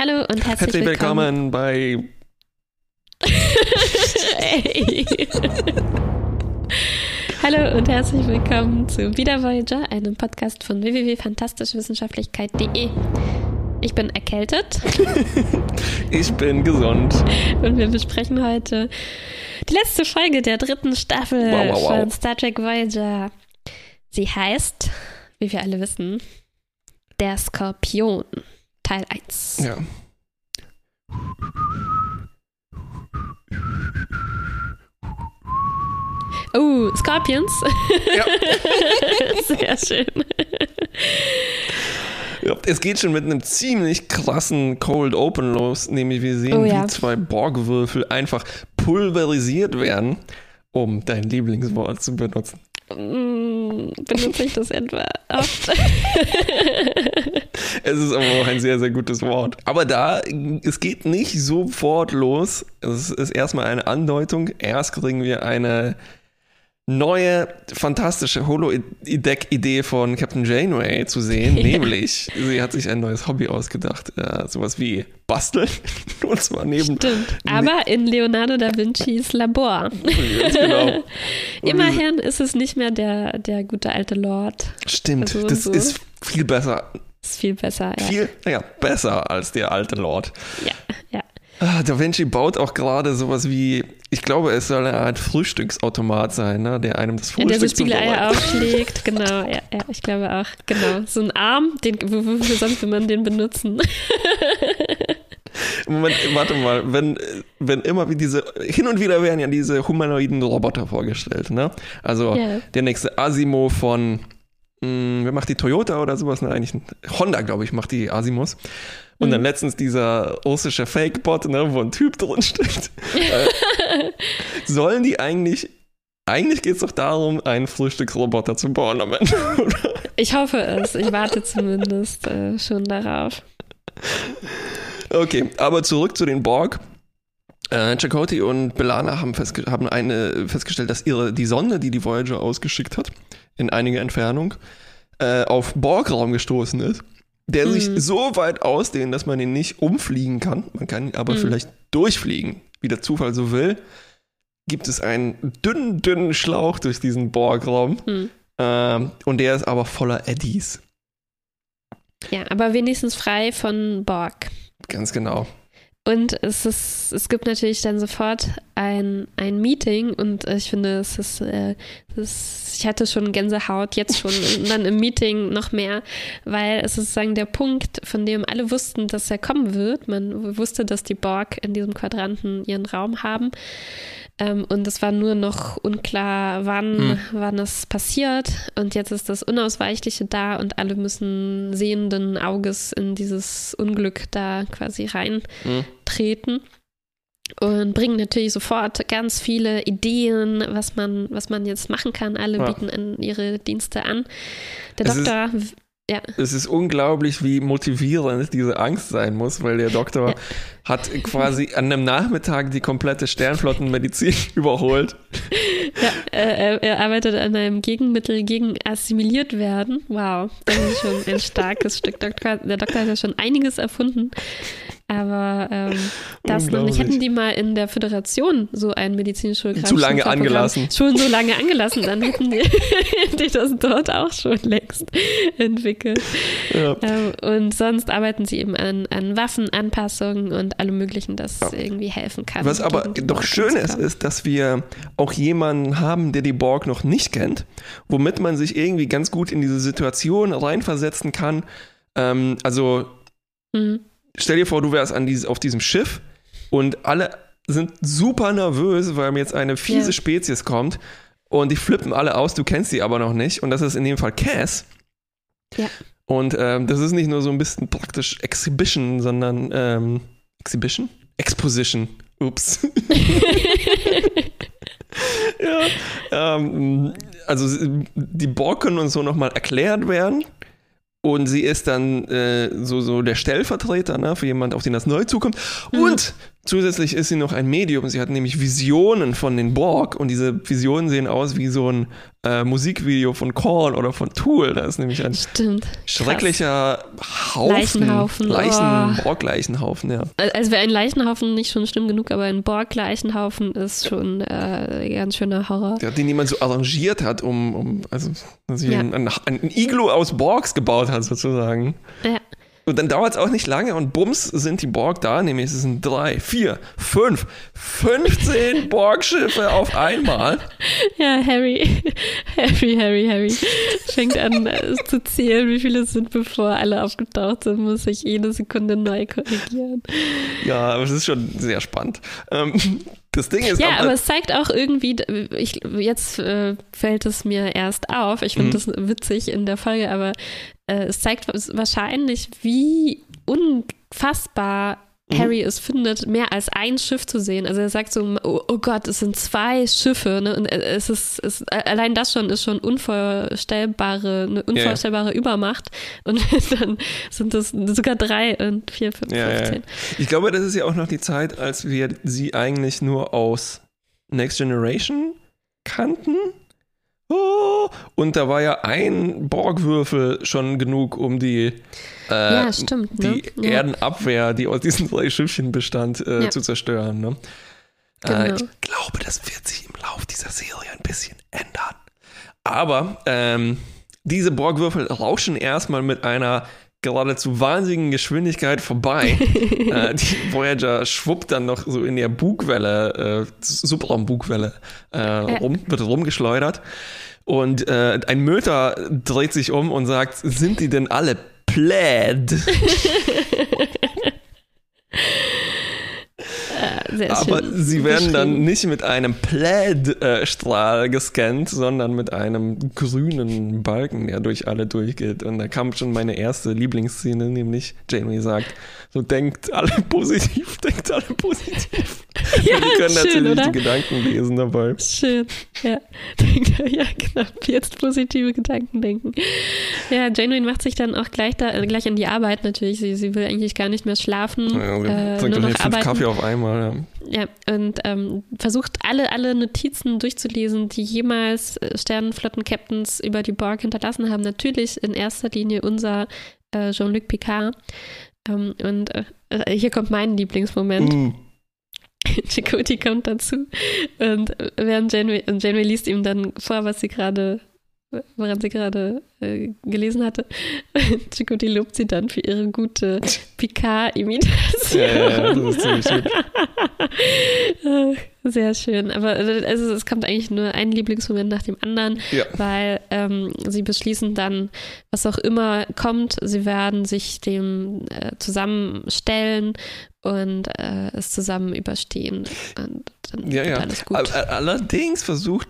Hallo und herzlich, Herzlich willkommen, bei. Ey. Hallo und herzlich willkommen zu Wieder Voyager, einem Podcast von www.fantastischwissenschaftlichkeit.de. Ich bin erkältet Ich bin gesund. und wir besprechen heute die letzte Folge der dritten Staffel Wow, wow, wow. von Star Trek Voyager. Sie heißt, wie wir alle wissen, Der Skorpion, Teil 1. Ja. Oh, Scorpions. ja. Sehr schön. ja. Es geht schon mit einem ziemlich krassen Cold Open los, nämlich wir sehen, Oh ja. wie zwei Borgwürfel einfach pulverisiert werden, um dein Lieblingswort zu benutzen. Mm, Benutze ich das etwa oft? Es ist aber auch ein sehr, sehr gutes Wort. Aber da, es geht nicht sofort los. Es ist erstmal eine Andeutung. Erst kriegen wir eine neue, fantastische Holodeck-Idee von Captain Janeway zu sehen. Nämlich, sie hat sich ein neues Hobby ausgedacht. Äh, sowas wie Basteln. Und zwar neben. Stimmt. Aber in Leonardo da Vincis Labor. Genau. Immerhin ist es nicht mehr der, der gute alte Lord. Stimmt, Also das so. ist viel besser. Ist viel besser, ja. Viel, naja, besser als der alte Lord. Ja, ja. Ah, Da Vinci baut auch gerade sowas wie, ich glaube, es soll eine Art Frühstücksautomat sein, ne? der einem das In der so Frühstück zubereitet. aufschlägt, genau, ja, ja, ich glaube auch, genau. So ein Arm, den, wo- wofür sonst will man den benutzen? Moment, warte mal, wenn, wenn immer wie diese, hin und wieder werden ja diese humanoiden Roboter vorgestellt, ne? Also Ja. der nächste Asimo von, mh, wer macht die Toyota oder sowas? Ne, eigentlich Honda, glaube ich, macht die Asimos. Und Mhm. dann letztens dieser russische Fake-Bot, ne, wo ein Typ drin steckt. äh, sollen die eigentlich, eigentlich geht es doch darum, einen Frühstücksroboter zu bauen am Ende, oder? Ich hoffe es, ich warte zumindest äh, schon darauf. Okay, aber zurück zu den Borg. Äh, Chakotay und Belana haben, festge haben eine, festgestellt, dass ihre, die Sonde, die die Voyager ausgeschickt hat, in einiger Entfernung, äh, auf Borgraum gestoßen ist, der Mhm. sich so weit ausdehnt, dass man ihn nicht umfliegen kann. Man kann ihn aber Mhm. vielleicht durchfliegen, wie der Zufall so will. Gibt es einen dünnen, dünnen Schlauch durch diesen Borgraum. Hm. Ähm, und der ist aber voller Eddies. Ja, aber wenigstens frei von Borg. Ganz genau. Und es ist, es gibt natürlich dann sofort ein, ein Meeting und ich finde, es ist, äh, es ist, ich hatte schon Gänsehaut, jetzt schon, und dann im Meeting noch mehr, weil es ist sozusagen der Punkt, von dem alle wussten, dass er kommen wird. Man wusste, dass die Borg in diesem Quadranten ihren Raum haben. Ähm, und es war nur noch unklar, wann, Hm. wann es passiert. Und jetzt ist das Unausweichliche da und alle müssen sehenden Auges in dieses Unglück da quasi rein Mhm. Treten und bringen natürlich sofort ganz viele Ideen, was man, was man jetzt machen kann. Alle Ja. bieten an ihre Dienste an. Der Es ist- Doktor, ja, Es ist unglaublich, wie motivierend diese Angst sein muss, weil der Doktor Ja. hat quasi an einem Nachmittag die komplette Sternflottenmedizin überholt. ja er- er arbeitet an einem Gegenmittel gegen assimiliert werden. Wow, das ist schon ein starkes Stück. Doktor, der Doktor hat ja schon einiges erfunden. Aber ähm, das noch nicht. Hätten die mal in der Föderation so ein medizinisches Zu lange angelassen. Schon so lange angelassen, dann hätten die, die das dort auch schon längst entwickelt. Ja. Ähm, und sonst arbeiten sie eben an, an Waffenanpassungen und allem Möglichen, das Ja. irgendwie helfen kann. Was aber doch schön ist, ist, dass wir auch jemanden haben, der die Borg noch nicht kennt, womit man sich irgendwie ganz gut in diese Situation reinversetzen kann. Ähm, also Mhm. Stell dir vor, du wärst an dieses, auf diesem Schiff und alle sind super nervös, weil jetzt eine fiese Ja. Spezies kommt und die flippen alle aus, du kennst sie aber noch nicht und das ist in dem Fall Cass. Ja. Und ähm, das ist nicht nur so ein bisschen praktisch Exhibition, sondern ähm, Exhibition? Exposition. Ups. ja. Ähm, also die Borg können uns so nochmal erklärt werden. Und sie ist dann äh, so, so der Stellvertreter ne, für jemand, auf den das neu zukommt. Mhm. Und Zusätzlich ist sie noch ein Medium. Sie hat nämlich Visionen von den Borg und diese Visionen sehen aus wie so ein äh, Musikvideo von Korn oder von Tool. Da ist nämlich ein Stimmt. schrecklicher Haufen. Leichenhaufen. Leichen, Oh. Borg-Leichenhaufen, ja. Also wäre ein Leichenhaufen nicht schon schlimm genug, aber ein Borg-Leichenhaufen ist schon äh, ganz schöner Horror. Der, den jemand so arrangiert hat, um, um also dass Ja. ein, ein, ein Iglu aus Borgs gebaut hat, sozusagen. Ja. Und dann dauert es auch nicht lange und bums sind die Borg da, nämlich es sind drei, vier, fünf, 15 Borg-Schiffe auf einmal. Ja, Harry, Harry, Harry, Harry fängt an äh, zu zählen, wie viele es sind, bevor alle aufgetaucht sind, muss sich jede Sekunde neu korrigieren. Ja, aber es ist schon sehr spannend. Ähm, das Ding ist, Ja, aber es zeigt auch irgendwie, ich, jetzt äh, fällt es mir erst auf, ich finde Mhm. das witzig in der Folge, aber äh, es zeigt wahrscheinlich, wie unfassbar Mhm. Harry es findet, mehr als ein Schiff zu sehen. Also er sagt so, oh, oh Gott, es sind zwei Schiffe. Ne? Und es ist, es, allein das schon ist schon unvorstellbare, eine unvorstellbare Übermacht. Und dann sind es sogar drei und vier, fünf, Ja, ja, ja. 15. Ich glaube, das ist ja auch noch die Zeit, als wir sie eigentlich nur aus Next Generation kannten. Oh, und da war ja ein Borgwürfel schon genug, um die, äh, Ja, stimmt, ne? die Ja. Erdenabwehr, die aus diesen drei Schiffchen bestand, äh, Ja. zu zerstören. Ne? Äh, Genau. ich glaube, das wird sich im Lauf dieser Serie ein bisschen ändern. Aber ähm, diese Borgwürfel rauschen erstmal mit einer geradezu wahnsinnigen Geschwindigkeit vorbei. äh, die Voyager schwuppt dann noch so in der Bugwelle, äh, Subraumbugwelle, äh, rum, wird rumgeschleudert. Und äh, ein Möter dreht sich um und sagt, sind die denn alle Plaid? Sehr Aber schön sie werden dann nicht mit einem Plaid-Strahl gescannt, sondern mit einem grünen Balken, der durch alle durchgeht. Und da kam schon meine erste Lieblingsszene, nämlich Janeway sagt, so denkt alle positiv, denkt alle positiv. Ja, Und die können schön, natürlich oder? die Gedanken lesen dabei. Schön, ja. Ja, genau. Jetzt positive Gedanken denken. Ja, Janeway macht sich dann auch gleich, da, äh, gleich an die Arbeit natürlich. Sie, sie will eigentlich gar nicht mehr schlafen, Ja, sie äh, trinkt nur noch fünf. Kaffee auf einmal. Ja. Ja, und ähm, versucht alle, alle Notizen durchzulesen, die jemals äh, Sternenflotten-Captains über die Borg hinterlassen haben. Natürlich in erster Linie unser äh, Jean-Luc Picard. Ähm, und äh, hier kommt mein Lieblingsmoment. Mm. Chakoti kommt dazu und äh, während Janeway, Janeway liest ihm dann vor, was sie gerade, woran sie gerade äh, gelesen hatte. Chakoti lobt sie dann für ihre gute Picard-Imitation. Ja, ja, ja, das ist ziemlich gut. Sehr schön. Aber äh, also, es kommt eigentlich nur ein Lieblingsmoment nach dem anderen, Ja. weil ähm, sie beschließen dann, was auch immer kommt, sie werden sich dem äh, zusammenstellen und äh, es zusammen überstehen. Und dann Ja, wird ja. alles gut. Allerdings versucht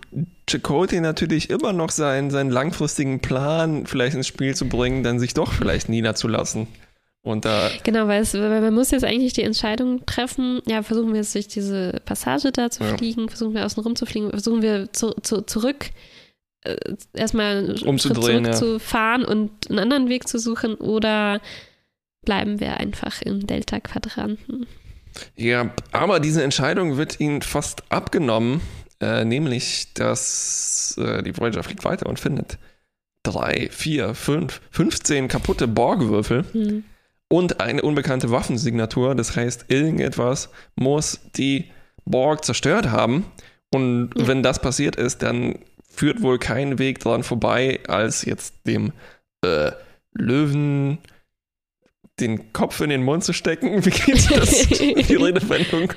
Chakotay natürlich immer noch seinen, seinen langfristigen Plan vielleicht ins Spiel zu bringen, dann sich doch vielleicht niederzulassen. Und da, Genau, weil, es, weil man muss jetzt eigentlich die Entscheidung treffen, ja, versuchen wir jetzt durch diese Passage da zu Ja. fliegen, versuchen wir außen rum zu fliegen, versuchen wir zu, zu, zurück, äh, erstmal Umzudrehen, ja. zurückzufahren und einen anderen Weg zu suchen oder bleiben wir einfach im Delta-Quadranten. ja, aber diese Entscheidung wird ihnen fast abgenommen, äh, nämlich, dass äh, die Voyager fliegt weiter und findet drei, vier, fünf, 15 kaputte Borgwürfel Hm. Und eine unbekannte Waffensignatur. Das heißt, irgendetwas muss die Borg zerstört haben. Und Ja. wenn das passiert ist, dann führt wohl kein Weg dran vorbei, als jetzt dem äh, Löwen den Kopf in den Mund zu stecken. Wie geht das? die Redewendung.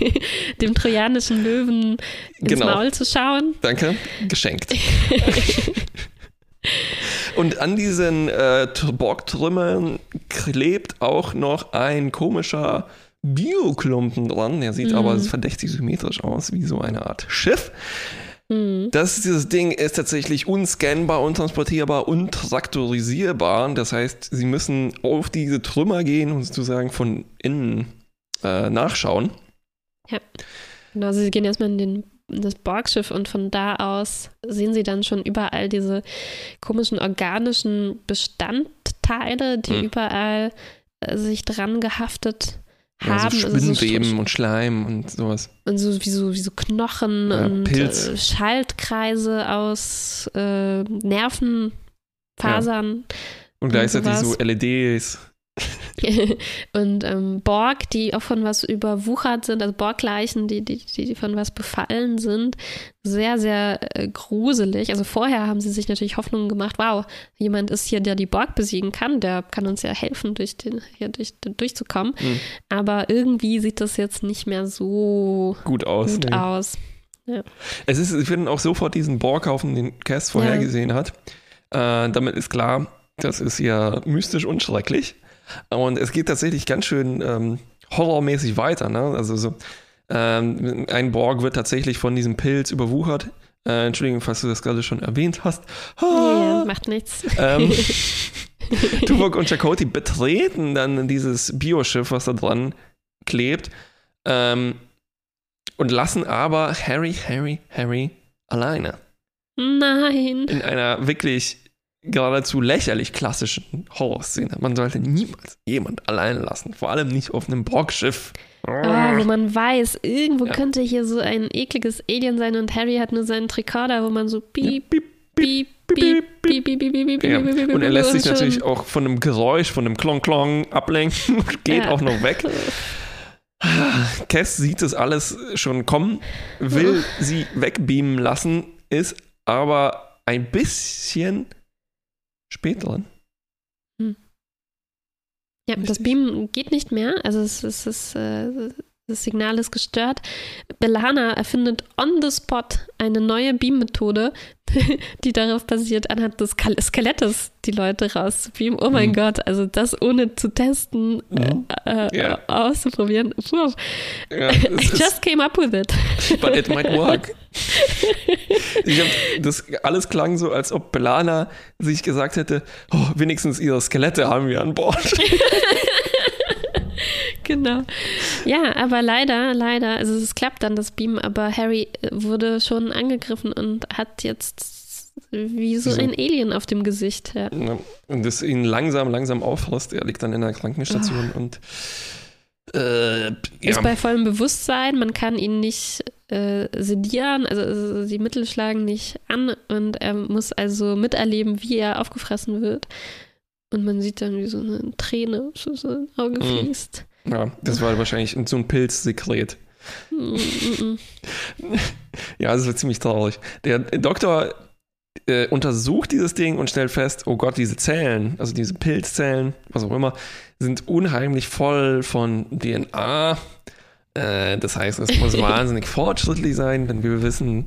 Dem trojanischen Löwen ins Genau. Maul zu schauen. Danke. Geschenkt. Und an diesen äh, Borgtrümmern klebt auch noch ein komischer Bioklumpen dran. Der sieht Mhm. aber verdächtig symmetrisch aus, wie so eine Art Schiff. Hm. Das, dieses Ding ist tatsächlich unscannbar, untransportierbar, untraktorisierbar. Das heißt, sie müssen auf diese Trümmer gehen und sozusagen von innen äh, nachschauen. Genau, sie gehen erstmal in, den, das Borgschiff und von da aus sehen sie dann schon überall diese komischen organischen Bestandteile, die Hm. überall äh, sich dran gehaftet Ja, haben. so also so Spinnweben Sch- und Schleim und sowas. und so wie so, wie so Knochen Ja, und Pilz. äh, Schaltkreise aus äh, Nervenfasern. Und gleichzeitig sowas. so LEDs. und ähm, Borg, die auch von was überwuchert sind, also Borgleichen, die, die, die von was befallen sind, sehr, sehr äh, gruselig. Also vorher haben sie sich natürlich Hoffnungen gemacht, wow, jemand ist hier, der die Borg besiegen kann, der kann uns ja helfen, durch den, hier durch, durchzukommen. Hm. Aber irgendwie sieht das jetzt nicht mehr so Gut aus. gut nee. aus. Es ist, ich finde auch sofort diesen Borghaufen, den Cass vorhergesehen hat. Äh, damit ist klar, das ist ja mystisch und schrecklich. Und es geht tatsächlich ganz schön ähm, horrormäßig weiter. Ne? Also so, ähm, ein Borg wird tatsächlich von diesem Pilz überwuchert. Äh, Entschuldigung, falls du das gerade schon erwähnt hast. Ja, Ah, macht nichts. ähm, Tuvok und Chakoti betreten dann dieses Bioschiff, was da dran klebt, ähm, und lassen aber Harry, Harry, Harry alleine. Nein. In einer wirklich geradezu lächerlich klassischen Horrorszene. Man sollte niemals jemand alleine lassen, vor allem nicht auf einem Borgschiff. Ah, wo man weiß, irgendwo Ja. könnte hier so ein ekliges Alien sein und Harry hat nur seinen Tricorder, wo man so piep, Piep, piep, Ja. Und er lässt sich natürlich auch von einem Geräusch, von einem Klong-Klong ablenken und geht Ja. auch noch weg. Cass sieht das alles schon kommen, will sie wegbeamen lassen, ist aber ein bisschen spät dran. Ja, das Beam geht nicht mehr, also es, es ist, äh, das Signal ist gestört. Belana erfindet on the spot eine neue Beam-Methode, die darauf basiert, anhand des Skelettes die Leute rauszubeamen. Oh mein Mhm. Gott, also das ohne zu testen, Mhm. äh, äh, Ja. auszuprobieren. Puh. Ja, I just came up with it. but it might work. Ich hab, das alles klang so, als ob Belana sich gesagt hätte, oh, wenigstens ihre Skelette haben wir an Bord. Genau. Ja, aber leider, leider, also es klappt dann das Beam, aber Harry äh, wurde schon angegriffen und hat jetzt wie so ein Alien auf dem Gesicht. Ja. Und das ihn langsam, langsam auffrisst. Er liegt dann in der Krankenstation und äh, Ist ja, bei vollem Bewusstsein, man kann ihn nicht äh, sedieren, also, also die Mittel schlagen nicht an und er muss also miterleben, wie er aufgefressen wird. Und man sieht dann, wie so eine Träne so sein Auge Mhm. fließt. ja, das war wahrscheinlich so ein Pilzsekret. Mm, mm, mm. Ja, das wird ziemlich traurig. Der Doktor äh, untersucht dieses Ding und stellt fest, oh Gott, diese Zellen, also diese Pilzzellen, was auch immer, sind unheimlich voll von DNA. Äh, das heißt, es muss wahnsinnig fortschrittlich sein, denn wir wissen,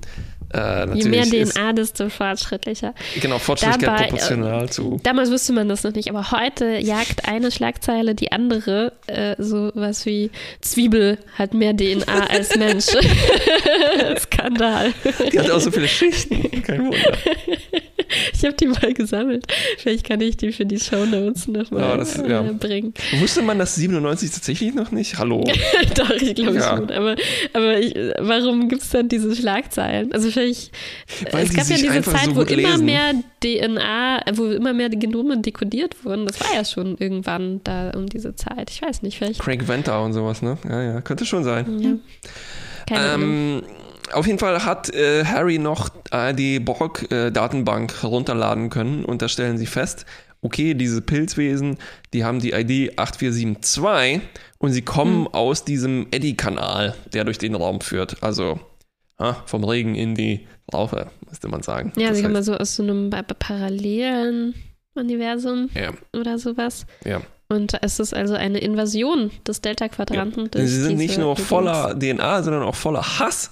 äh, Je mehr DNA, desto fortschrittlicher. genau, Fortschrittlichkeit Dabei, proportional zu. Damals wusste man das noch nicht, aber heute jagt eine Schlagzeile die andere. Äh, so was wie Zwiebel hat mehr DNA als Mensch. Skandal. Die hat auch so viele Schichten, kein Wunder. Ich habe die mal gesammelt. Vielleicht kann ich die für die Shownotes nochmal Ja, das- ja. äh, bringen. Wusste man das 97 tatsächlich noch nicht? Hallo. Doch, ich glaube Ja. schon. Aber, aber ich, warum gibt es dann diese Schlagzeilen? Also vielleicht, Weil es gab ja diese Zeit, so wo immer lesen. mehr DNA, wo immer mehr Genome dekodiert wurden. Das war ja schon irgendwann da um diese Zeit. Ich weiß nicht, vielleicht. Craig Venter und sowas, ne? Ja, ja, könnte schon sein. Ja. Keine Ahnung. Ähm, auf jeden Fall hat äh, Harry noch äh, die Borg-Datenbank herunterladen können und da stellen sie fest, okay, diese Pilzwesen, die haben die ID 8472 und sie kommen Hm. aus diesem Eddy-Kanal, der durch den Raum führt. Also vom Regen in die Raupe, müsste man sagen. Ja, Das sie kommen so aus so einem pa- pa- parallelen Universum ja, oder sowas. ja. Und es ist also eine Invasion des Delta-Quadranten. durch Sie sind nicht nur voller DNA, sondern auch voller Hass.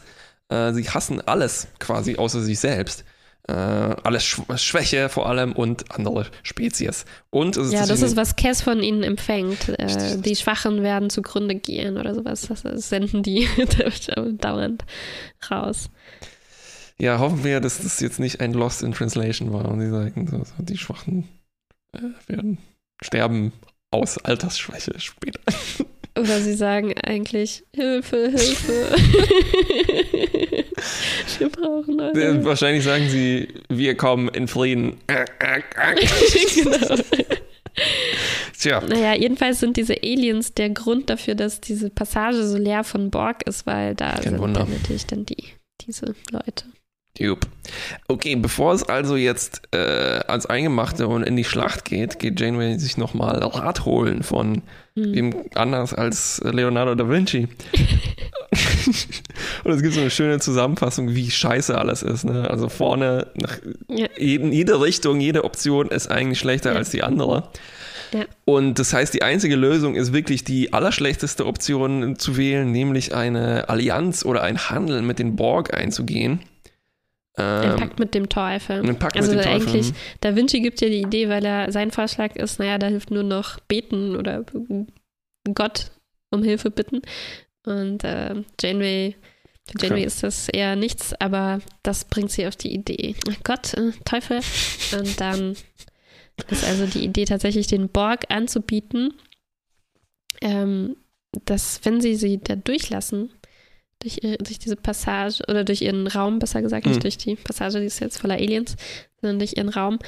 Äh, sie hassen alles quasi außer sich selbst. Äh, alles Sch Schwäche vor allem und andere Spezies. Und Ja, das ist, was Cass von ihnen empfängt. Äh, die Schwachen werden zugrunde gehen oder sowas. Das, senden die dauernd raus. Ja, hoffen wir, dass das jetzt nicht ein Lost in Translation war und sie sagen, die Schwachen äh, werden sterben aus Altersschwäche später. Oder sie sagen eigentlich, Hilfe, Hilfe. Wir brauchen Äh, eure Wahrscheinlich sagen sie, wir kommen in Frieden. genau. Tja. Naja, jedenfalls sind diese Aliens der Grund dafür, dass diese Passage so leer von Borg ist, weil da Kein sind Wunder. dann natürlich dann die, diese Leute. Jupp. Okay, bevor es also jetzt äh, ans Eingemachte und in die Schlacht geht, geht Janeway sich nochmal Rat holen von Hm. wem anders als Leonardo da Vinci. und es gibt so eine schöne Zusammenfassung, wie scheiße alles ist. Ne? Also vorne, nach Ja. jeden, jede Richtung, jede Option ist eigentlich schlechter Ja. als die andere. Ja. Und das heißt, die einzige Lösung ist wirklich die allerschlechteste Option zu wählen, nämlich eine Allianz oder ein Handel mit den Borg einzugehen. Ein Ähm, Pakt mit dem Teufel. ein Pakt also mit dem Teufel. eigentlich, Da Vinci gibt ja die Idee, weil er sein Vorschlag ist, naja, da hilft nur noch beten oder Gott um Hilfe bitten. Und äh, Janeway, für Janeway Okay. ist das eher nichts, aber das bringt sie auf die Idee. Gott, äh, Teufel. Und dann ist also die Idee tatsächlich, den Borg anzubieten, ähm, dass wenn sie sie da durchlassen, durch, durch diese Passage oder durch ihren Raum, besser gesagt, Hm. nicht durch die Passage, die ist jetzt voller Aliens, sondern durch ihren Raum,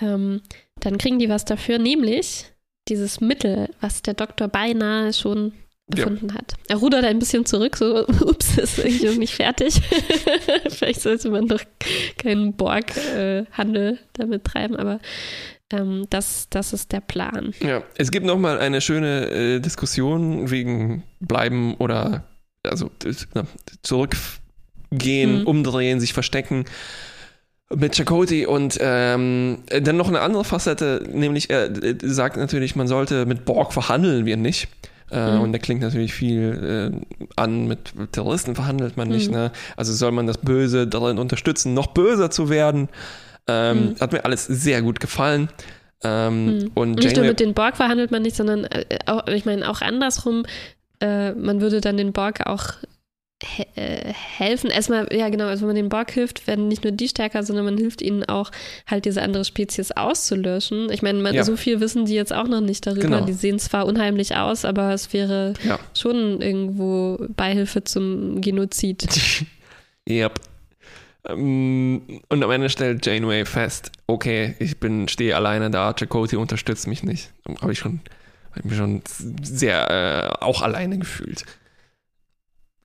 ähm, dann kriegen die was dafür, nämlich dieses Mittel, was der Doktor beinahe schon Ja. gefunden hat. Er rudert ein bisschen zurück, so, ups, ist irgendwie noch nicht fertig. Vielleicht sollte man doch keinen Borg-Handel damit treiben, aber ähm, das, das ist der Plan. Ja, es gibt nochmal eine schöne äh, Diskussion wegen bleiben oder also zurückgehen, Mhm. umdrehen, sich verstecken mit Chakoti und ähm, dann noch eine andere Facette, nämlich er äh, sagt natürlich, man sollte mit Borg verhandeln wir nicht. Äh, Mhm. Und der klingt natürlich viel äh, an, mit Terroristen verhandelt man nicht. Mhm. Ne? Also soll man das Böse darin unterstützen, noch böser zu werden. Ähm, Mhm. Hat mir alles sehr gut gefallen. Ähm, Mhm. Und Nicht nur mit den Borg verhandelt man nicht, sondern äh, auch, ich meine auch andersrum, äh, man würde dann den Borg auch he äh, helfen. Erstmal, ja genau, also wenn man den Borg hilft, werden nicht nur die stärker, sondern man hilft ihnen auch, halt diese andere Spezies auszulöschen. Ich meine, man- Ja. so viel wissen die jetzt auch noch nicht darüber. Genau. Die sehen zwar unheimlich aus, aber es wäre Ja. schon irgendwo Beihilfe zum Genozid. Yep. Ähm, Und am Ende stellt Janeway fest, okay, ich bin, stehe alleine da, Chakotay unterstützt mich nicht. Habe ich schon, hab ich mich schon sehr äh, auch alleine gefühlt.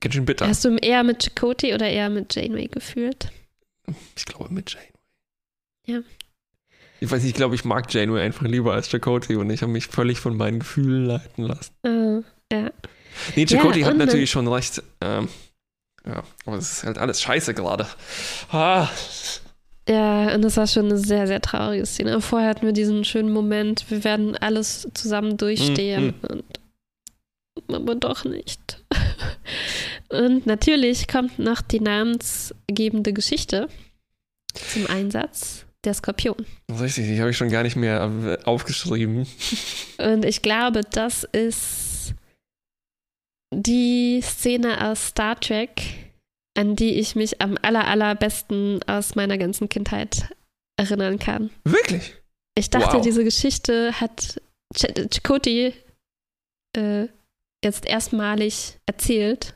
Ganz schön bitter. Hast du eher mit Chakotay oder eher mit Janeway gefühlt? Ich glaube mit Janeway. Ja. Ich weiß nicht, ich glaube, ich mag Janeway einfach lieber als Chakotay und ich habe mich völlig von meinen Gefühlen leiten lassen. Äh, ja. Nee, Chakotay Ja, hat natürlich schon recht. Ähm, ja, aber es ist halt alles scheiße gerade. Ah, Ja, und das war schon eine sehr, sehr traurige Szene. Vorher hatten wir diesen schönen Moment, wir werden alles zusammen durchstehen Mhm. und aber doch nicht. Und natürlich kommt noch die namensgebende Geschichte zum Einsatz, der Skorpion. richtig, die habe ich schon gar nicht mehr äh, aufgeschrieben. Und ich glaube, das ist die Szene aus Star Trek, an die ich mich am aller, allerbesten aus meiner ganzen Kindheit erinnern kann. Wirklich? Ich dachte, Wow. diese Geschichte hat Ch Chakotay äh, jetzt erstmalig erzählt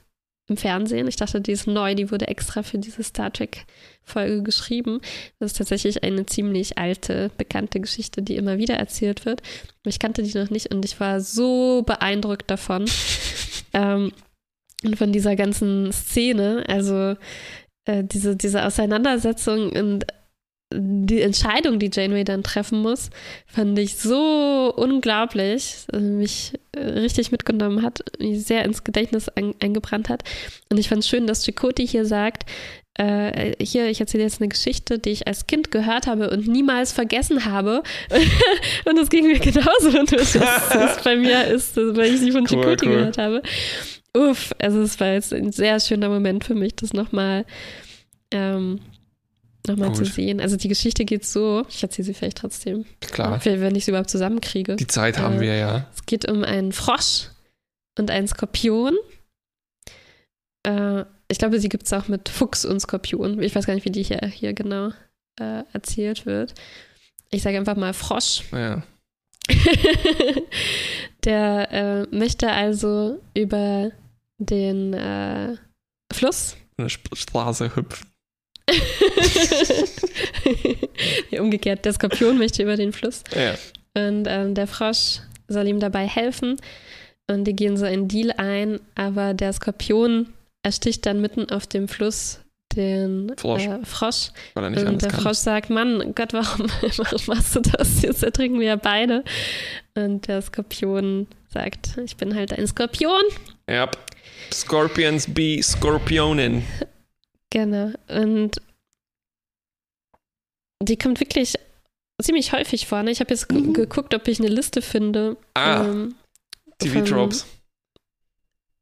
im Fernsehen. Ich dachte, die ist neu, die wurde extra für diese Star Trek-Folge geschrieben. Das ist tatsächlich eine ziemlich alte, bekannte Geschichte, die immer wieder erzählt wird. Ich kannte die noch nicht und ich war so beeindruckt davon. ähm, und von dieser ganzen Szene, also äh, diese, diese Auseinandersetzung und die Entscheidung, die Janeway dann treffen muss, fand ich so unglaublich, dass mich äh, richtig mitgenommen hat, mich sehr ins Gedächtnis ein, eingebrannt hat. Und ich fand es schön, dass Chakotay hier sagt, äh, hier, ich erzähle jetzt eine Geschichte, die ich als Kind gehört habe und niemals vergessen habe. und das ging mir genauso. Und das ist bei mir ist, das, weil ich sie von Cool, Chakotay cool. gehört habe. Uff, also es war jetzt ein sehr schöner Moment für mich, das nochmal ähm, nochmal zu sehen. Also die Geschichte geht so, ich erzähle sie vielleicht trotzdem, Klar. wenn ich sie überhaupt zusammenkriege. Die Zeit haben Äh, wir ja. Es geht um einen Frosch und einen Skorpion. Äh, ich glaube, sie gibt es auch mit Fuchs und Skorpion. Ich weiß gar nicht, wie die hier, hier genau äh, erzählt wird. Ich sage einfach mal Frosch. ja. Der äh, möchte also über den äh, Fluss. Eine Straße hüpfen. umgekehrt, der Skorpion möchte über den Fluss. Ja. Und ähm, der Frosch soll ihm dabei helfen. Und die gehen so einen Deal ein, aber der Skorpion ersticht dann mitten auf dem Fluss den Frosch. Äh, Frosch. Und der kann. Frosch sagt, Mann, Gott, warum, warum machst du das? Jetzt ertrinken wir ja beide. Und der Skorpion sagt, ich bin halt ein Skorpion. Ja. Scorpions be Scorpionen. Genau. Und die kommt wirklich ziemlich häufig vor. Ne? Ich habe jetzt Mhm. geguckt, ob ich eine Liste finde. Ah, ähm, TV-Tropes.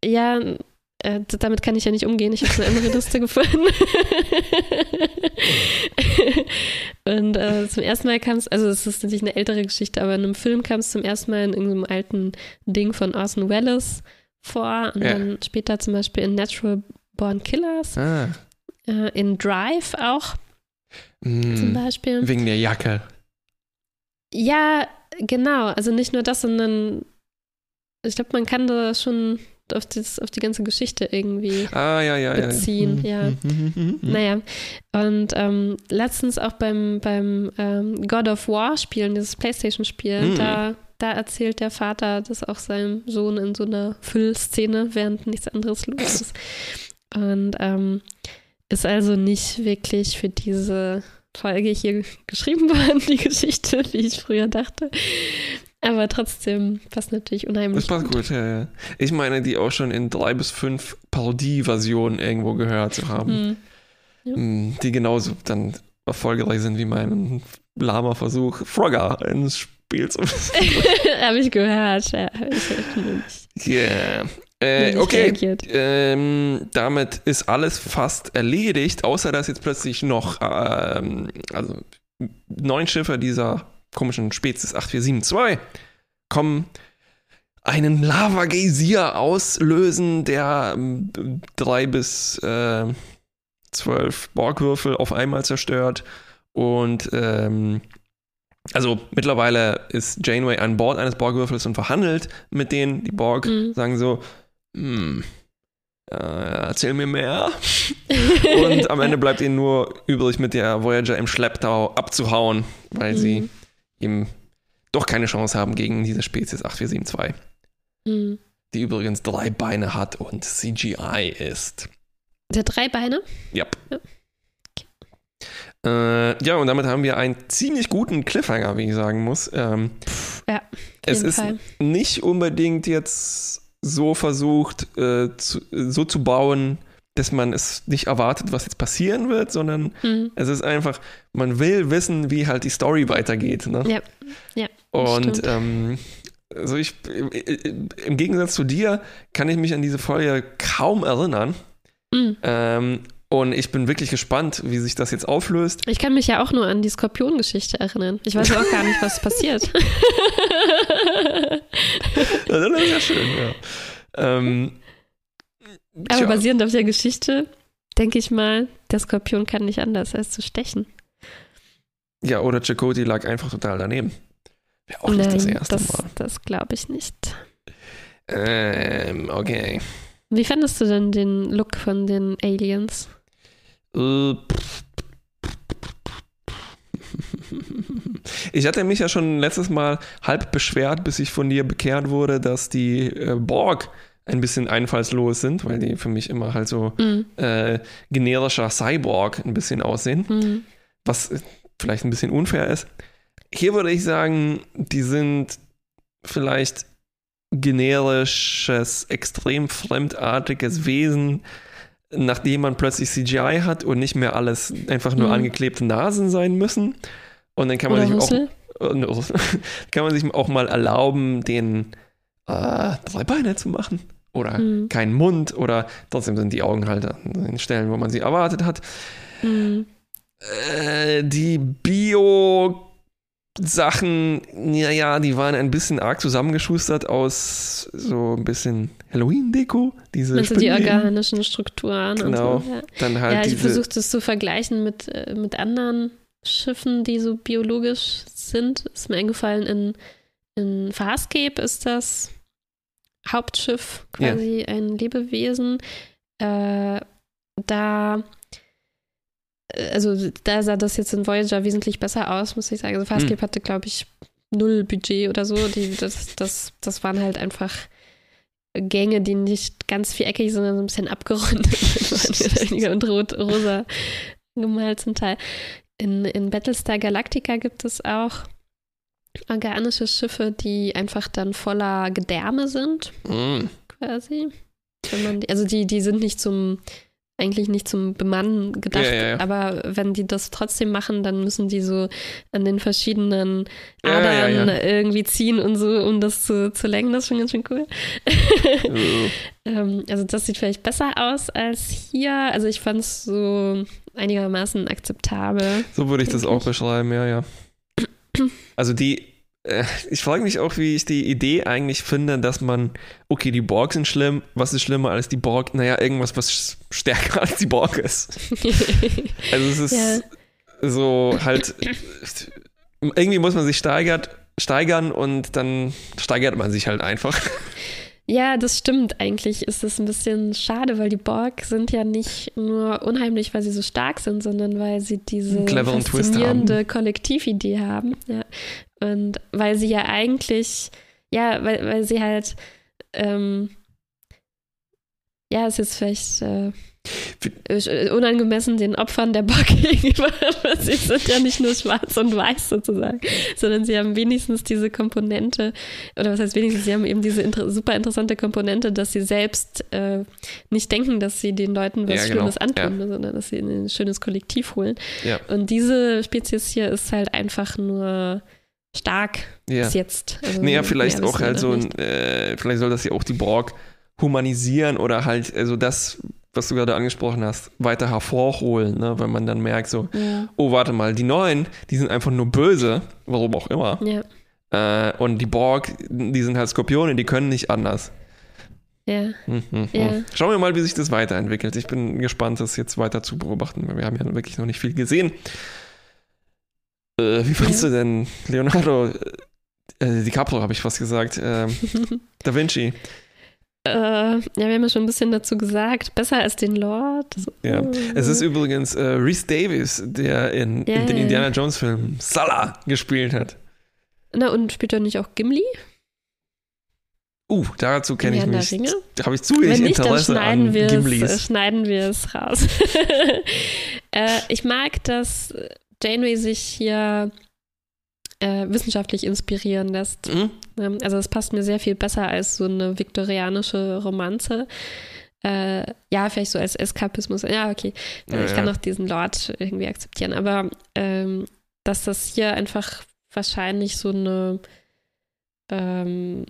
Ja, äh, damit kann ich ja nicht umgehen. Ich habe eine andere Liste gefunden. und äh, zum ersten Mal kam es, also es ist natürlich eine ältere Geschichte, aber in einem Film kam es zum ersten Mal in irgendeinem alten Ding von Orson Welles vor und Ja. dann später zum Beispiel in Natural Born Killers, Ah. äh, in Drive auch zum Mm, Beispiel. wegen der Jacke. Ja, genau. Also nicht nur das, sondern ich glaube, man kann da schon auf, das, auf die ganze Geschichte irgendwie Ah, ja, ja, ja. Beziehen, Mhm, ja. mhm, mhm, mhm. Naja, und ähm, letztens auch beim, beim ähm, God of War spielen, dieses Playstation-Spiel, Mhm. da, da erzählt der Vater das auch seinem Sohn in so einer Füllszene, während nichts anderes los ist. Und ähm, ist also nicht wirklich für diese Folge hier geschrieben worden, die Geschichte, wie ich früher dachte. Aber trotzdem passt natürlich unheimlich. Das passt gut, ja, ja. Ich meine, die auch schon in drei bis fünf Parodie-Versionen irgendwo gehört zu haben. Hm. Mm, Die genauso dann erfolgreich sind wie mein lahmer Versuch, Frogger ins Spiel zu Habe ich gehört. Ja, ich Yeah. Äh, okay, ähm, damit ist alles fast erledigt, außer dass jetzt plötzlich noch ähm, also neun Schiffe dieser komischen Spezies 8472 kommen, einen Lava-Geysir auslösen, der ähm, drei bis äh, zwölf Borgwürfel auf einmal zerstört und ähm, also mittlerweile ist Janeway an Bord eines Borgwürfels und verhandelt mit denen. Die Borg Mhm. sagen so, hm, äh, erzähl mir mehr. Und am Ende bleibt ihnen nur übrig, mit der Voyager im Schlepptau abzuhauen, weil sie Mhm. eben doch keine Chance haben gegen diese Spezies 8472, Hm. die übrigens drei Beine hat und CGI ist. Der drei Beine? Ja. Ja. Äh, ja, und damit haben wir einen ziemlich guten Cliffhanger, wie ich sagen muss. Ähm, Ja, es ist Fall. nicht unbedingt jetzt so versucht, äh, zu, so zu bauen, dass man es nicht erwartet, was jetzt passieren wird, sondern Hm. es ist einfach, man will wissen, wie halt die Story weitergeht. Ne? Ja, ja. Und ähm, also ich, im Gegensatz zu dir kann ich mich an diese Folge kaum erinnern. Hm. Ähm, und ich bin wirklich gespannt, wie sich das jetzt auflöst. Ich kann mich ja auch nur an die Skorpion-Geschichte erinnern. Ich weiß auch gar nicht, was passiert. Das ist ja schön, ja. Ähm, Aber tja, basierend auf der Geschichte denke ich mal, der Skorpion kann nicht anders als zu stechen. ja, oder Chakoti lag einfach total daneben. Wäre auch nicht das erste das, Mal. das glaube ich nicht. Ähm, okay. Wie fandest du denn den Look von den Aliens? Äh, Ich hatte mich ja schon letztes Mal halb beschwert, bis ich von dir bekehrt wurde, dass die äh, Borg ein bisschen einfallslos sind, weil die für mich immer halt so Hm. äh, generischer Cyborg ein bisschen aussehen, Hm. was äh, vielleicht ein bisschen unfair ist. Hier würde ich sagen, die sind vielleicht generisches, extrem fremdartiges Wesen, nachdem man plötzlich CGI hat und nicht mehr alles einfach nur Mhm. angeklebte Nasen sein müssen. Und dann kann man Oder sich Rüssel? auch äh, kann man sich auch mal erlauben, den äh, drei Beine zu machen. Oder Hm. keinen Mund oder trotzdem sind die Augen halt an den Stellen, wo man sie erwartet hat. Hm. Äh, die Bio Sachen, naja, die waren ein bisschen arg zusammengeschustert aus so ein bisschen Halloween-Deko. Diese du die organischen Strukturen Genau. und so? Ja. Dann halt Ja, ich diese, versuche das zu vergleichen mit, äh, mit anderen Schiffen, die so biologisch sind. Ist mir eingefallen, in, in Farscape ist das Hauptschiff quasi ein Lebewesen. Äh, da, also da sah das jetzt in Voyager wesentlich besser aus, muss ich sagen. Also Farscape hatte, glaube ich, null Budget oder so. Die, das, das, das waren halt einfach Gänge, die nicht ganz viereckig, sondern so ein bisschen abgerundet und rot, rosa gemalt zum Teil. In, in Battlestar Galactica gibt es auch organische Schiffe, die einfach dann voller Gedärme sind, Mm. quasi. Die, also die, die sind nicht zum, eigentlich nicht zum Bemannen gedacht, Ja, ja, aber wenn die das trotzdem machen, dann müssen die so an den verschiedenen Adern ja. irgendwie ziehen und so, um das zu, zu lenken. Das ist schon ganz schön cool. Äh, Ähm, also das sieht vielleicht besser aus als hier. Also ich fand es so einigermaßen akzeptabel. So würde ich das auch beschreiben, ja, ja. Also die, ich frage mich auch, wie ich die Idee eigentlich finde, dass man, okay, die Borg sind schlimm, was ist schlimmer als die Borg? Naja, irgendwas, was stärker als die Borg ist. Also es ist so halt, irgendwie muss man sich steigert, steigern und dann steigert man sich halt einfach. Ja, das stimmt. Eigentlich ist es ein bisschen schade, weil die Borg sind ja nicht nur unheimlich, weil sie so stark sind, sondern weil sie diese faszinierende Kollektividee haben. Ja. Und weil sie ja eigentlich, ja, weil, weil sie halt, ähm, ja, es ist vielleicht äh, äh, unangemessen den Opfern der Borg gegenüber, sie sind ja nicht nur schwarz und weiß sozusagen, sondern sie haben wenigstens diese Komponente, oder was heißt wenigstens, sie haben eben diese inter super interessante Komponente, dass sie selbst äh, nicht denken, dass sie den Leuten was Ja, genau. Schlimmes antun, sondern dass sie in ein schönes Kollektiv holen. Ja. Und diese Spezies hier ist halt einfach nur stark Ja. bis jetzt. Also Naja, vielleicht auch halt so, ein, äh, vielleicht soll das ja auch die Borg humanisieren oder halt, also das, was du gerade angesprochen hast, weiter hervorholen, ne? wenn man dann merkt, so, Ja, oh, warte mal, die Neuen, die sind einfach nur böse, warum auch immer. ja, Äh, und die Borg, die sind halt Skorpione, die können nicht anders. ja. Hm, hm, Ja. hm. Schauen wir mal, wie sich das weiterentwickelt. Ich bin gespannt, das jetzt weiter zu beobachten, weil wir haben ja wirklich noch nicht viel gesehen. Äh, wie fandst Ja. du denn Leonardo äh, DiCaprio, habe ich fast gesagt, ähm, Da Vinci? Äh, ja, wir haben ja schon ein bisschen dazu gesagt. Besser als den Lord. Ja. Es ist übrigens äh, Reese Davis, der in, Ja, in den Indiana ja. Jones Film Salah gespielt hat. Na, und spielt er nicht auch Gimli? Uh, dazu kenne ich mich. Da habe ich zu wenig nicht, dann Interesse schneiden an es, äh, Gimlis. schneiden wir es raus. äh, ich mag, dass Janeway sich hier äh, wissenschaftlich inspirieren lässt. Hm? Ähm, Also es passt mir sehr viel besser als so eine viktorianische Romanze. Äh, ja, vielleicht so als Eskapismus. Ja, okay. Ja, ich kann ja. auch diesen Lord irgendwie akzeptieren. Aber ähm, dass das hier einfach wahrscheinlich so eine ähm,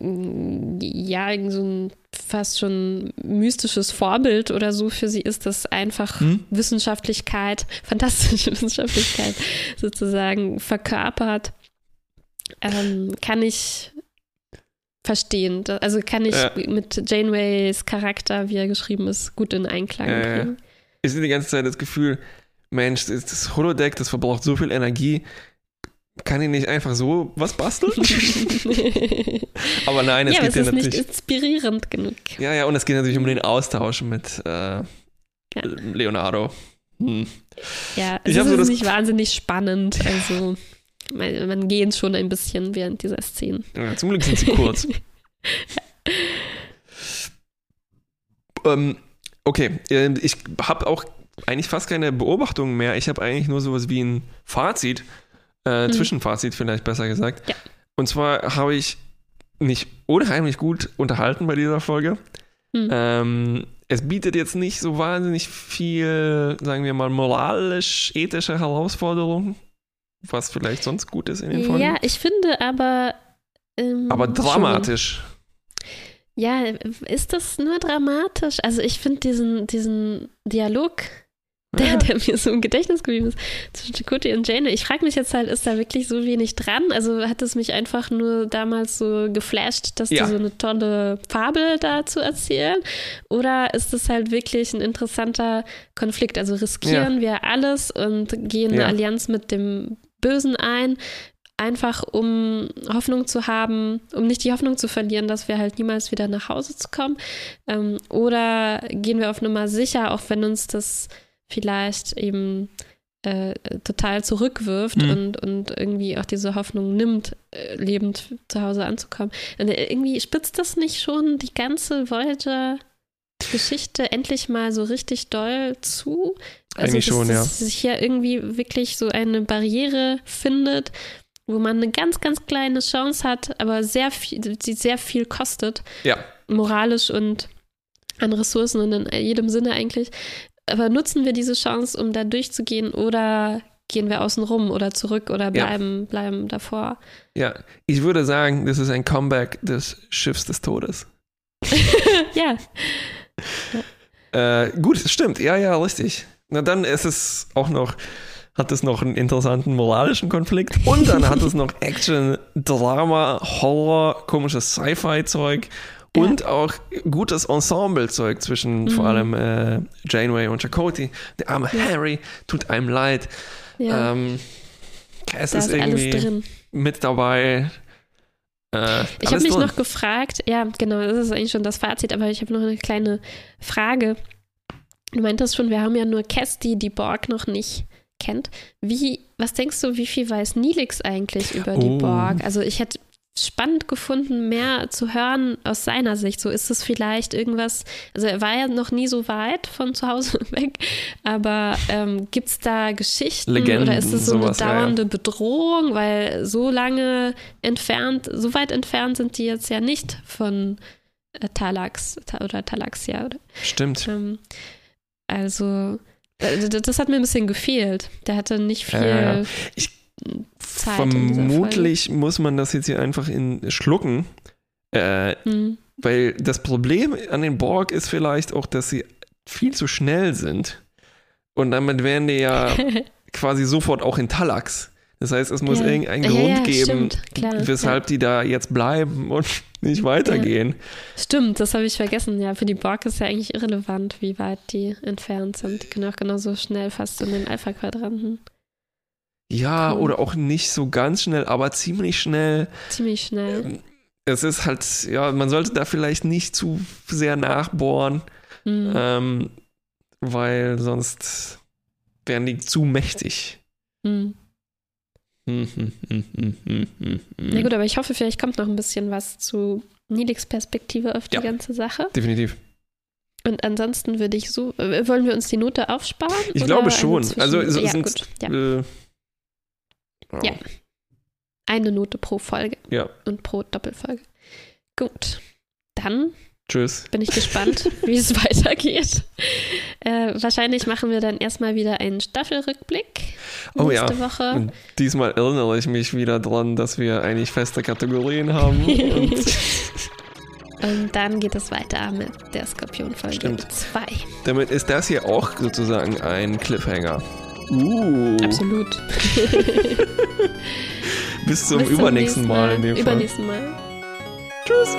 ja, so ein fast schon mystisches Vorbild oder so für sie ist, das einfach Hm? Wissenschaftlichkeit, fantastische Wissenschaftlichkeit sozusagen verkörpert, ähm, kann ich verstehen. Also kann ich Ja. mit Janeways Charakter, wie er geschrieben ist, gut in Einklang Ja, ja. bringen. Ich sehe die ganze Zeit das Gefühl, Mensch, das Holodeck, das verbraucht so viel Energie. Kann ich nicht einfach so was basteln? aber nein, es ja, geht es ja ist nicht natürlich. inspirierend genug. Ja, ja, und es geht natürlich um den Austausch mit äh, Leonardo. Hm. Ja, Ich es hab ist so das- nicht wahnsinnig spannend. Also man, man geht schon ein bisschen während dieser Szenen. Ja, zum Glück sind sie kurz. ähm, okay, ähm, ich habe auch eigentlich fast keine Beobachtungen mehr. Ich habe eigentlich nur sowas wie ein Fazit, äh, Mhm. Zwischenfazit vielleicht besser gesagt. Ja. Und zwar habe ich mich unheimlich gut unterhalten bei dieser Folge. Mhm. Ähm, es bietet jetzt nicht so wahnsinnig viel, sagen wir mal, moralisch-ethische Herausforderungen, was vielleicht sonst gut ist in den Folgen. Ja, ich finde aber. ähm, Aber schon. dramatisch. Ja, ist das nur dramatisch? Also ich finde diesen, diesen Dialog, der, Ja. der mir so im Gedächtnis geblieben ist, zwischen Chakotay und Jane. Ich frage mich jetzt halt, ist da wirklich so wenig dran? Also hat es mich einfach nur damals so geflasht, dass Ja. die so eine tolle Fabel dazu erzählen? Oder ist es halt wirklich ein interessanter Konflikt? Also riskieren wir alles und gehen eine Ja. Allianz mit dem Bösen ein? Einfach um Hoffnung zu haben, um nicht die Hoffnung zu verlieren, dass wir halt niemals wieder nach Hause zu kommen. Ähm, oder gehen wir auf Nummer sicher, auch wenn uns das vielleicht eben äh, total zurückwirft Mhm. und, und irgendwie auch diese Hoffnung nimmt, äh, lebend zu Hause anzukommen. Und äh, irgendwie spitzt das nicht schon die ganze Voyager-Geschichte endlich mal so richtig doll zu? Eigentlich dass, schon, ja. dass sich hier irgendwie wirklich so eine Barriere findet, wo man eine ganz, ganz kleine Chance hat, aber sehr viel, die sehr viel kostet Ja, moralisch und an Ressourcen und in jedem Sinne eigentlich. Aber nutzen wir diese Chance, um da durchzugehen oder gehen wir außen rum oder zurück oder bleiben, bleiben davor? ja. Ich würde sagen, das ist ein Comeback des Schiffs des Todes. ja, Äh, gut, stimmt. Ja, ja, richtig. Na dann ist es auch noch, hat es noch einen interessanten moralischen Konflikt und dann hat es noch Action, Drama, Horror, komisches Sci-Fi-Zeug Ja. und auch gutes Ensemble-Zeug zwischen vor Mhm. allem äh, Janeway und Chakotay. Der arme Ja. Harry tut einem leid. ja, Ähm, es da ist ist alles irgendwie drin. mit dabei. Äh, Ich habe mich drin. noch gefragt, ja, genau, das ist eigentlich schon das Fazit, aber ich habe noch eine kleine Frage. Du meintest schon, wir haben ja nur Cass, die die Borg noch nicht kennt. Wie, was denkst du, wie viel weiß Nilix eigentlich über die Oh. Borg? Also ich hätte spannend gefunden, mehr zu hören aus seiner Sicht. So ist es vielleicht irgendwas, also er war ja noch nie so weit von zu Hause weg, aber ähm, gibt es da Geschichten Legenden, oder ist es so sowas, ja, eine ja. dauernde Bedrohung, weil so lange entfernt, so weit entfernt sind die jetzt ja nicht von äh, Talax Ta oder Talaxia. Oder, Stimmt. ähm, also äh, das hat mir ein bisschen gefehlt. Der hatte nicht viel Ja, Ich- Zeit Vermutlich muss man das jetzt hier einfach in schlucken. Äh, Hm. Weil das Problem an den Borg ist vielleicht auch, dass sie viel zu schnell sind. Und damit wären die ja quasi sofort auch in Talax. Das heißt, es muss Ja. irgendeinen Ja, Grund ja, geben, klar, weshalb die da jetzt bleiben und nicht weitergehen. Stimmt, das habe ich vergessen. Ja, für die Borg ist ja eigentlich irrelevant, wie weit die entfernt sind. Die können auch genauso schnell fast in den Alpha-Quadranten. Ja, Cool. oder auch nicht so ganz schnell, aber ziemlich schnell. Ziemlich schnell. Es ist halt, ja, man sollte da vielleicht nicht zu sehr nachbohren, Hm. ähm, weil sonst wären die zu mächtig. Hm. Na gut, aber ich hoffe, vielleicht kommt noch ein bisschen was zu Nilix Perspektive auf die Ja. ganze Sache. Definitiv. Und ansonsten würde ich so, äh, wollen wir uns die Note aufsparen? Ich glaube schon. Also es ja, sind- gut. Ja. Äh, Ja. Eine Note pro Folge ja. und pro Doppelfolge. Gut. Dann Tschüss. bin ich gespannt, wie es weitergeht. Äh, wahrscheinlich machen wir dann erstmal wieder einen Staffelrückblick Oh nächste ja. Woche. Und diesmal erinnere ich mich wieder dran, dass wir eigentlich feste Kategorien haben. Und Und dann geht es weiter mit der Skorpion-Folge Stimmt. 2. damit ist das hier auch sozusagen ein Cliffhanger. Uh. Absolut. Bis zum Bis übernächsten nächsten Mal in dem Fall. Übernächsten Mal. Tschüss.